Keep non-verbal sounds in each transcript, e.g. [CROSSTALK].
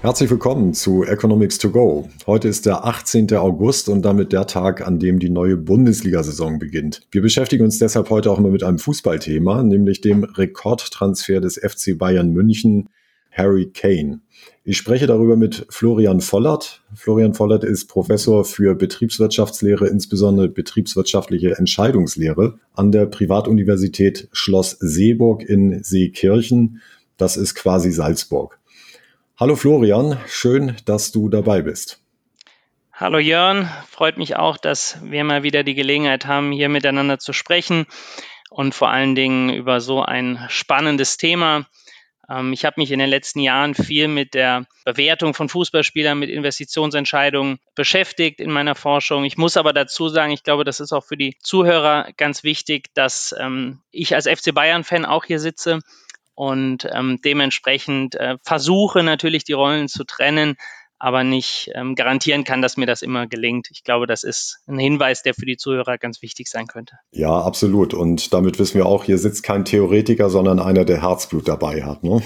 Herzlich willkommen zu Economics to Go. Heute ist der 18. August und damit der Tag, an dem die neue Bundesliga-Saison beginnt. Wir beschäftigen uns deshalb heute auch immer mit einem Fußballthema, nämlich dem Rekordtransfer des FC Bayern München, Harry Kane. Ich spreche darüber mit Florian Vollert. Florian Vollert ist Professor für Betriebswirtschaftslehre, insbesondere betriebswirtschaftliche Entscheidungslehre an der Privatuniversität Schloss Seeburg in Seekirchen. Das ist quasi Salzburg. Hallo Florian, schön, dass du dabei bist. Hallo Jörn, freut mich auch, dass wir mal wieder die Gelegenheit haben, hier miteinander zu sprechen und vor allen Dingen über so ein spannendes Thema. Ähm, ich habe mich in den letzten Jahren viel mit der Bewertung von Fußballspielern, mit Investitionsentscheidungen beschäftigt in meiner Forschung. Ich muss aber dazu sagen, ich glaube, das ist auch für die Zuhörer ganz wichtig, dass ähm, ich als FC Bayern-Fan auch hier sitze und ähm, dementsprechend äh, versuche natürlich die Rollen zu trennen, aber nicht ähm, garantieren kann, dass mir das immer gelingt. Ich glaube, das ist ein Hinweis, der für die Zuhörer ganz wichtig sein könnte. Ja, absolut. Und damit wissen wir auch, hier sitzt kein Theoretiker, sondern einer, der Herzblut dabei hat. Ne?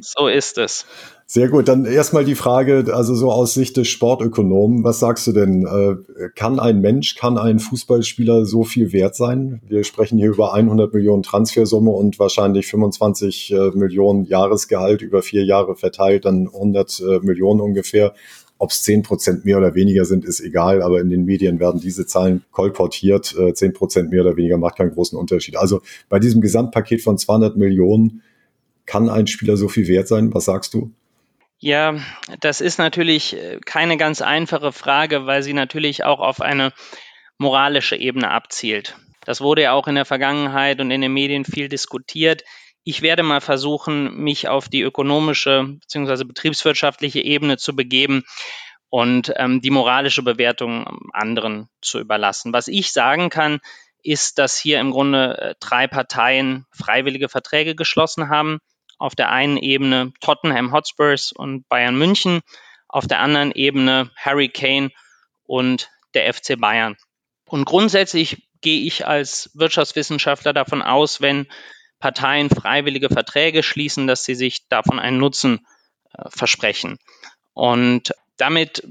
So ist es. Sehr gut, dann erstmal die Frage, also so aus Sicht des Sportökonomen, was sagst du denn? Äh, kann ein Mensch, kann ein Fußballspieler so viel wert sein? Wir sprechen hier über 100 Millionen Transfersumme und wahrscheinlich 25 äh, Millionen Jahresgehalt über vier Jahre verteilt, dann 100 äh, Millionen ungefähr. Ob es 10 Prozent mehr oder weniger sind, ist egal, aber in den Medien werden diese Zahlen kolportiert. 10 Prozent mehr oder weniger macht keinen großen Unterschied. Also bei diesem Gesamtpaket von 200 Millionen kann ein Spieler so viel wert sein? Was sagst du? Ja, das ist natürlich äh, keine ganz einfache Frage, weil sie natürlich auch auf eine moralische Ebene abzielt. Das wurde ja auch in der Vergangenheit und in den Medien viel diskutiert. Ich werde mal versuchen, mich auf die ökonomische bzw. betriebswirtschaftliche Ebene zu begeben und ähm, die moralische Bewertung anderen zu überlassen. Was ich sagen kann, ist, dass hier im Grunde äh, drei Parteien freiwillige Verträge geschlossen haben auf der einen Ebene Tottenham Hotspurs und Bayern München, auf der anderen Ebene Harry Kane und der FC Bayern. Und grundsätzlich gehe ich als Wirtschaftswissenschaftler davon aus, wenn Parteien freiwillige Verträge schließen, dass sie sich davon einen Nutzen äh, versprechen. Und damit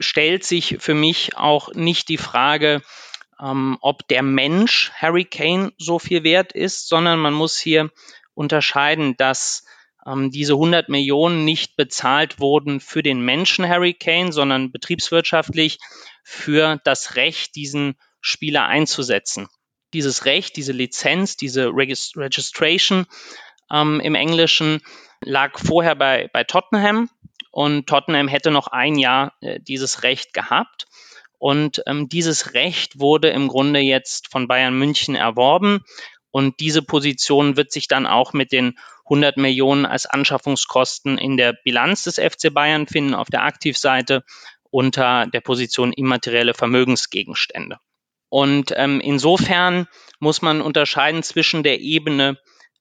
stellt sich für mich auch nicht die Frage, ähm, ob der Mensch Harry Kane so viel wert ist, sondern man muss hier unterscheiden, dass ähm, diese 100 Millionen nicht bezahlt wurden für den Menschen Harry Kane, sondern betriebswirtschaftlich für das Recht, diesen Spieler einzusetzen. Dieses Recht, diese Lizenz, diese Regist Registration ähm, im Englischen lag vorher bei, bei Tottenham und Tottenham hätte noch ein Jahr äh, dieses Recht gehabt. Und ähm, dieses Recht wurde im Grunde jetzt von Bayern München erworben und diese Position wird sich dann auch mit den 100 Millionen als Anschaffungskosten in der Bilanz des FC Bayern finden, auf der Aktivseite unter der Position immaterielle Vermögensgegenstände. Und ähm, insofern muss man unterscheiden zwischen der Ebene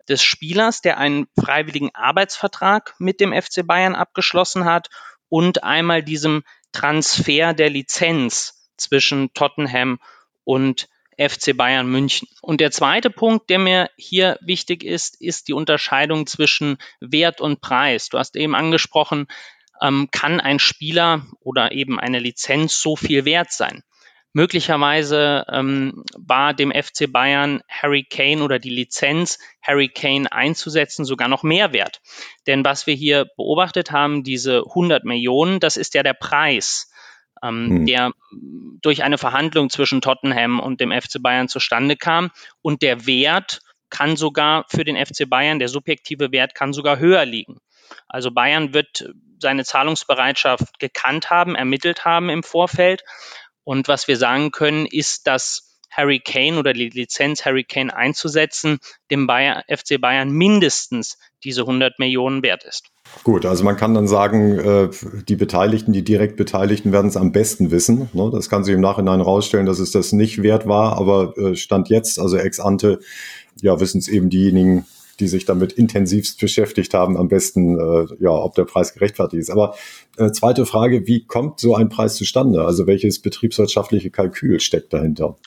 des Spielers, der einen freiwilligen Arbeitsvertrag mit dem FC Bayern abgeschlossen hat, und einmal diesem Transfer der Lizenz zwischen Tottenham und FC Bayern München. Und der zweite Punkt, der mir hier wichtig ist, ist die Unterscheidung zwischen Wert und Preis. Du hast eben angesprochen, ähm, kann ein Spieler oder eben eine Lizenz so viel wert sein? Möglicherweise ähm, war dem FC Bayern Harry Kane oder die Lizenz Harry Kane einzusetzen sogar noch mehr wert. Denn was wir hier beobachtet haben, diese 100 Millionen, das ist ja der Preis ähm, hm. der durch eine Verhandlung zwischen Tottenham und dem FC Bayern zustande kam. Und der Wert kann sogar für den FC Bayern, der subjektive Wert kann sogar höher liegen. Also Bayern wird seine Zahlungsbereitschaft gekannt haben, ermittelt haben im Vorfeld. Und was wir sagen können, ist, dass Harry Kane oder die Lizenz Harry Kane einzusetzen, dem Bayern, FC Bayern mindestens diese 100 Millionen wert ist. Gut, also man kann dann sagen, äh, die Beteiligten, die direkt Beteiligten werden es am besten wissen. Ne? Das kann sich im Nachhinein rausstellen, dass es das nicht wert war, aber äh, Stand jetzt, also ex ante, ja, wissen es eben diejenigen, die sich damit intensivst beschäftigt haben, am besten, äh, ja, ob der Preis gerechtfertigt ist. Aber äh, zweite Frage, wie kommt so ein Preis zustande? Also welches betriebswirtschaftliche Kalkül steckt dahinter?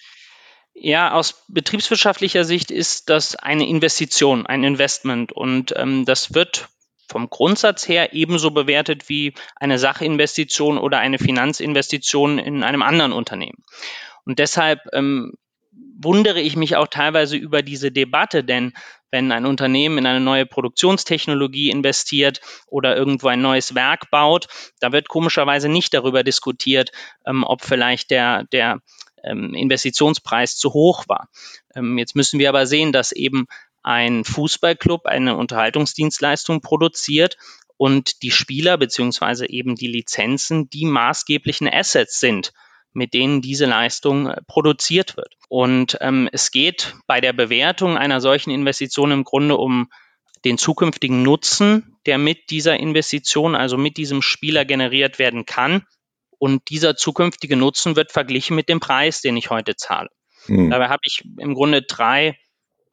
Ja, aus betriebswirtschaftlicher Sicht ist das eine Investition, ein Investment und ähm, das wird vom Grundsatz her ebenso bewertet wie eine Sachinvestition oder eine Finanzinvestition in einem anderen Unternehmen. Und deshalb ähm, wundere ich mich auch teilweise über diese Debatte, denn wenn ein Unternehmen in eine neue Produktionstechnologie investiert oder irgendwo ein neues Werk baut, da wird komischerweise nicht darüber diskutiert, ähm, ob vielleicht der, der ähm, Investitionspreis zu hoch war. Ähm, jetzt müssen wir aber sehen, dass eben ein Fußballclub eine Unterhaltungsdienstleistung produziert und die Spieler beziehungsweise eben die Lizenzen die maßgeblichen Assets sind, mit denen diese Leistung äh, produziert wird. Und ähm, es geht bei der Bewertung einer solchen Investition im Grunde um den zukünftigen Nutzen, der mit dieser Investition, also mit diesem Spieler generiert werden kann. Und dieser zukünftige Nutzen wird verglichen mit dem Preis, den ich heute zahle. Mhm. Dabei habe ich im Grunde drei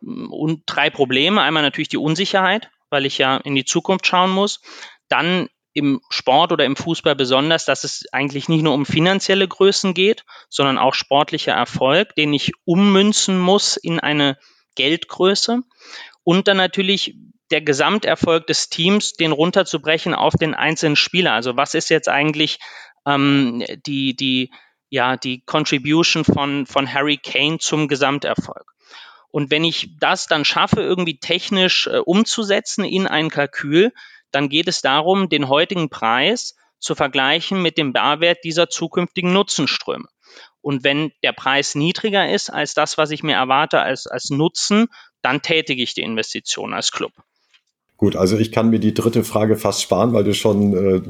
und drei Probleme. Einmal natürlich die Unsicherheit, weil ich ja in die Zukunft schauen muss. Dann im Sport oder im Fußball besonders, dass es eigentlich nicht nur um finanzielle Größen geht, sondern auch sportlicher Erfolg, den ich ummünzen muss in eine Geldgröße. Und dann natürlich der Gesamterfolg des Teams, den runterzubrechen auf den einzelnen Spieler. Also was ist jetzt eigentlich ähm, die, die, ja, die Contribution von, von Harry Kane zum Gesamterfolg? Und wenn ich das dann schaffe, irgendwie technisch äh, umzusetzen in ein Kalkül, dann geht es darum, den heutigen Preis zu vergleichen mit dem Barwert dieser zukünftigen Nutzenströme. Und wenn der Preis niedriger ist als das, was ich mir erwarte als, als Nutzen, dann tätige ich die Investition als Club. Gut, also ich kann mir die dritte Frage fast sparen, weil du schon äh,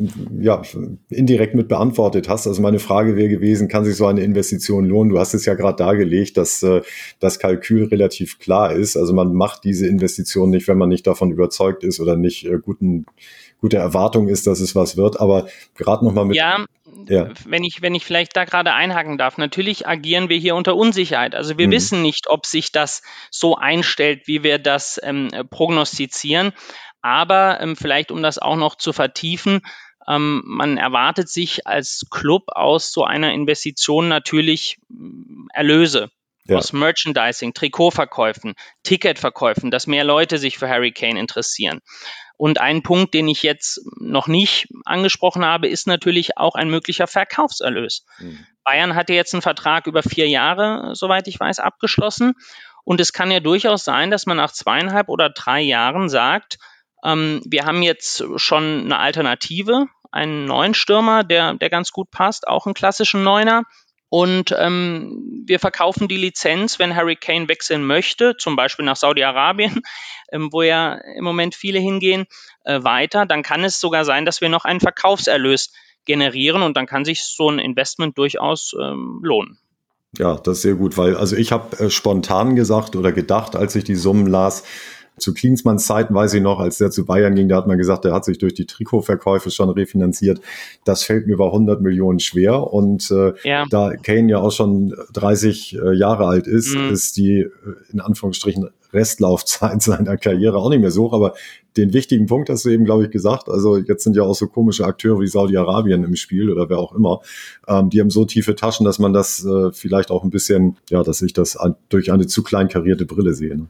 ja, indirekt mit beantwortet hast. Also meine Frage wäre gewesen, kann sich so eine Investition lohnen? Du hast es ja gerade dargelegt, dass äh, das Kalkül relativ klar ist. Also man macht diese Investition nicht, wenn man nicht davon überzeugt ist oder nicht äh, guten, gute Erwartung ist, dass es was wird. Aber gerade nochmal mit. Ja, ja. wenn ich, wenn ich vielleicht da gerade einhaken darf, natürlich agieren wir hier unter Unsicherheit. Also wir mhm. wissen nicht, ob sich das so einstellt, wie wir das ähm, prognostizieren. Aber ähm, vielleicht, um das auch noch zu vertiefen, ähm, man erwartet sich als Club aus so einer Investition natürlich mm, Erlöse. Ja. Aus Merchandising, Trikotverkäufen, Ticketverkäufen, dass mehr Leute sich für Harry Kane interessieren. Und ein Punkt, den ich jetzt noch nicht angesprochen habe, ist natürlich auch ein möglicher Verkaufserlös. Mhm. Bayern hatte jetzt einen Vertrag über vier Jahre, soweit ich weiß, abgeschlossen. Und es kann ja durchaus sein, dass man nach zweieinhalb oder drei Jahren sagt, ähm, wir haben jetzt schon eine Alternative, einen neuen Stürmer, der, der ganz gut passt, auch einen klassischen Neuner. Und ähm, wir verkaufen die Lizenz, wenn Harry Kane wechseln möchte, zum Beispiel nach Saudi-Arabien, [LAUGHS] ähm, wo ja im Moment viele hingehen, äh, weiter. Dann kann es sogar sein, dass wir noch einen Verkaufserlös generieren und dann kann sich so ein Investment durchaus ähm, lohnen. Ja, das ist sehr gut, weil also ich habe äh, spontan gesagt oder gedacht, als ich die Summen las, zu Klinsmanns Zeiten weiß ich noch, als der zu Bayern ging, da hat man gesagt, der hat sich durch die Trikotverkäufe schon refinanziert. Das fällt mir bei 100 Millionen schwer. Und äh, ja. da Kane ja auch schon 30 äh, Jahre alt ist, mhm. ist die äh, in Anführungsstrichen Restlaufzeit [LAUGHS] seiner Karriere auch nicht mehr so. Aber den wichtigen Punkt hast du eben, glaube ich, gesagt. Also jetzt sind ja auch so komische Akteure wie Saudi-Arabien im Spiel oder wer auch immer. Ähm, die haben so tiefe Taschen, dass man das äh, vielleicht auch ein bisschen, ja, dass ich das an, durch eine zu klein karierte Brille sehe. Ne?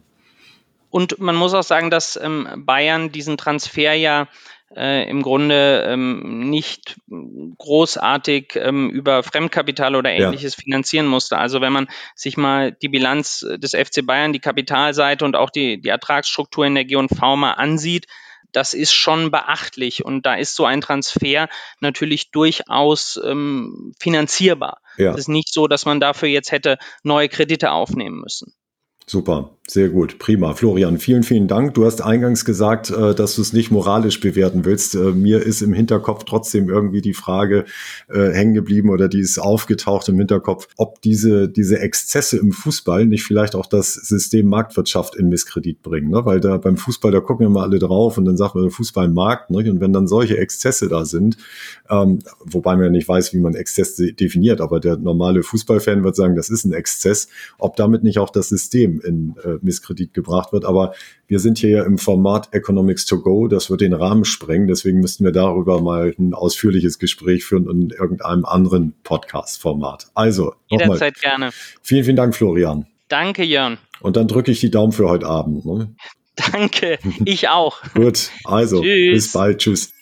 Und man muss auch sagen, dass ähm, Bayern diesen Transfer ja äh, im Grunde ähm, nicht großartig ähm, über Fremdkapital oder ähnliches ja. finanzieren musste. Also wenn man sich mal die Bilanz des FC Bayern, die Kapitalseite und auch die, die Ertragsstruktur in der G&V mal ansieht, das ist schon beachtlich und da ist so ein Transfer natürlich durchaus ähm, finanzierbar. Ja. Es ist nicht so, dass man dafür jetzt hätte neue Kredite aufnehmen müssen. Super, sehr gut, prima. Florian, vielen, vielen Dank. Du hast eingangs gesagt, äh, dass du es nicht moralisch bewerten willst. Äh, mir ist im Hinterkopf trotzdem irgendwie die Frage äh, hängen geblieben oder die ist aufgetaucht im Hinterkopf, ob diese, diese Exzesse im Fußball nicht vielleicht auch das System Marktwirtschaft in Misskredit bringen. Ne? Weil da beim Fußball, da gucken immer alle drauf und dann sagt man Fußball Markt. Ne? Und wenn dann solche Exzesse da sind, ähm, wobei man ja nicht weiß, wie man Exzess definiert, aber der normale Fußballfan wird sagen, das ist ein Exzess, ob damit nicht auch das System in äh, Misskredit gebracht wird. Aber wir sind hier ja im Format Economics to Go. Das wird den Rahmen sprengen. Deswegen müssten wir darüber mal ein ausführliches Gespräch führen in irgendeinem anderen Podcast-Format. Also, jederzeit gerne. Vielen, vielen Dank, Florian. Danke, Jörn. Und dann drücke ich die Daumen für heute Abend. Ne? [LAUGHS] Danke, ich auch. Gut, also Tschüss. bis bald. Tschüss.